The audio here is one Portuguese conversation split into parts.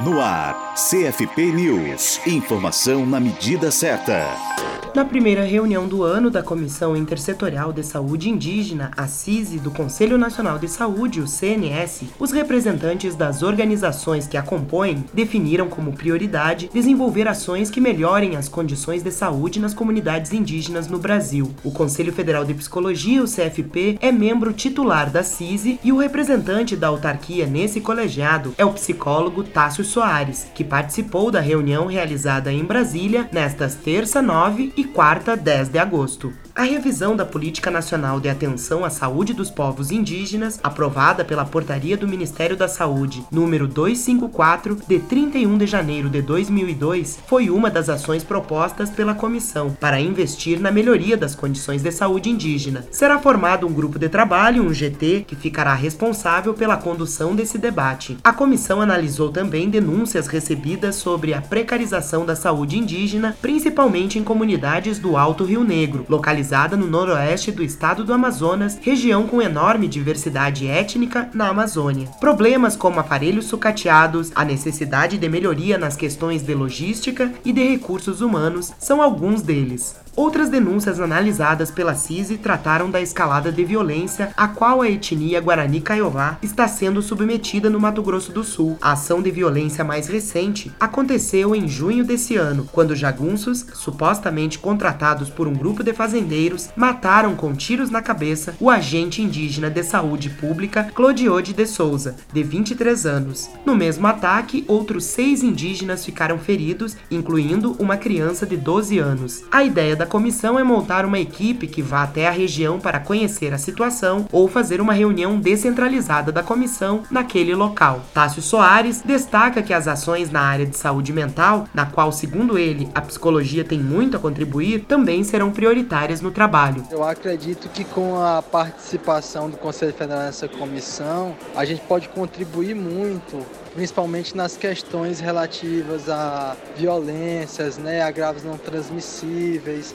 No ar, CFP News. Informação na medida certa. Na primeira reunião do ano da Comissão Intersetorial de Saúde Indígena, a CISI, do Conselho Nacional de Saúde, o CNS, os representantes das organizações que a compõem definiram como prioridade desenvolver ações que melhorem as condições de saúde nas comunidades indígenas no Brasil. O Conselho Federal de Psicologia, o CFP, é membro titular da CISI e o representante da autarquia nesse colegiado é o psicólogo Tássio Soares, que participou da reunião realizada em Brasília nestas terça 9 e quarta 10 de agosto. A revisão da Política Nacional de Atenção à Saúde dos Povos Indígenas, aprovada pela Portaria do Ministério da Saúde, número 254, de 31 de janeiro de 2002, foi uma das ações propostas pela comissão para investir na melhoria das condições de saúde indígena. Será formado um grupo de trabalho, um GT, que ficará responsável pela condução desse debate. A comissão analisou também denúncias recebidas sobre a precarização da saúde indígena, principalmente em comunidades do Alto Rio Negro, localizadas localizada no noroeste do estado do Amazonas, região com enorme diversidade étnica na Amazônia. Problemas como aparelhos sucateados, a necessidade de melhoria nas questões de logística e de recursos humanos são alguns deles. Outras denúncias analisadas pela CISI trataram da escalada de violência a qual a etnia Guarani Kaiowá está sendo submetida no Mato Grosso do Sul. A ação de violência mais recente aconteceu em junho desse ano, quando jagunços, supostamente contratados por um grupo de fazendeiros, mataram com tiros na cabeça o agente indígena de saúde pública Clodiode de Souza, de 23 anos. No mesmo ataque, outros seis indígenas ficaram feridos, incluindo uma criança de 12 anos. A ideia da da comissão é montar uma equipe que vá até a região para conhecer a situação ou fazer uma reunião descentralizada da comissão naquele local. Tássio Soares destaca que as ações na área de saúde mental, na qual, segundo ele, a psicologia tem muito a contribuir, também serão prioritárias no trabalho. Eu acredito que com a participação do Conselho Federal nessa comissão, a gente pode contribuir muito principalmente nas questões relativas a violências, né, agravos não transmissíveis,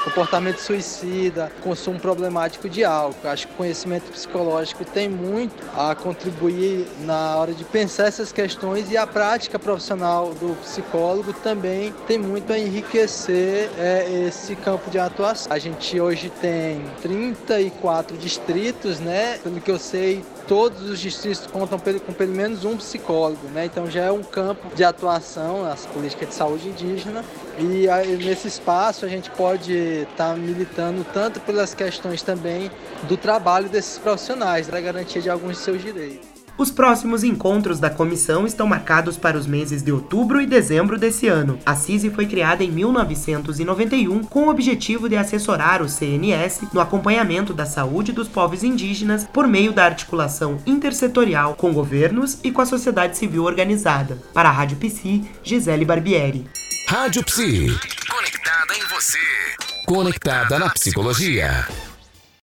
comportamento suicida, consumo problemático de álcool. Acho que o conhecimento psicológico tem muito a contribuir na hora de pensar essas questões e a prática profissional do psicólogo também tem muito a enriquecer é, esse campo de atuação. A gente hoje tem 34 distritos, né? Pelo que eu sei, todos os distritos contam com pelo menos um psicólogo, né? Então já é um campo de atuação nas políticas de saúde indígena e aí, nesse espaço a gente pode estar tá militando tanto pelas questões também do trabalho desses profissionais, da garantia de alguns de seus direitos. Os próximos encontros da comissão estão marcados para os meses de outubro e dezembro desse ano. A CISI foi criada em 1991 com o objetivo de assessorar o CNS no acompanhamento da saúde dos povos indígenas por meio da articulação intersetorial com governos e com a sociedade civil organizada. Para a Rádio Psi, Gisele Barbieri. Rádio Psi. Conectada em você. Conectada na psicologia.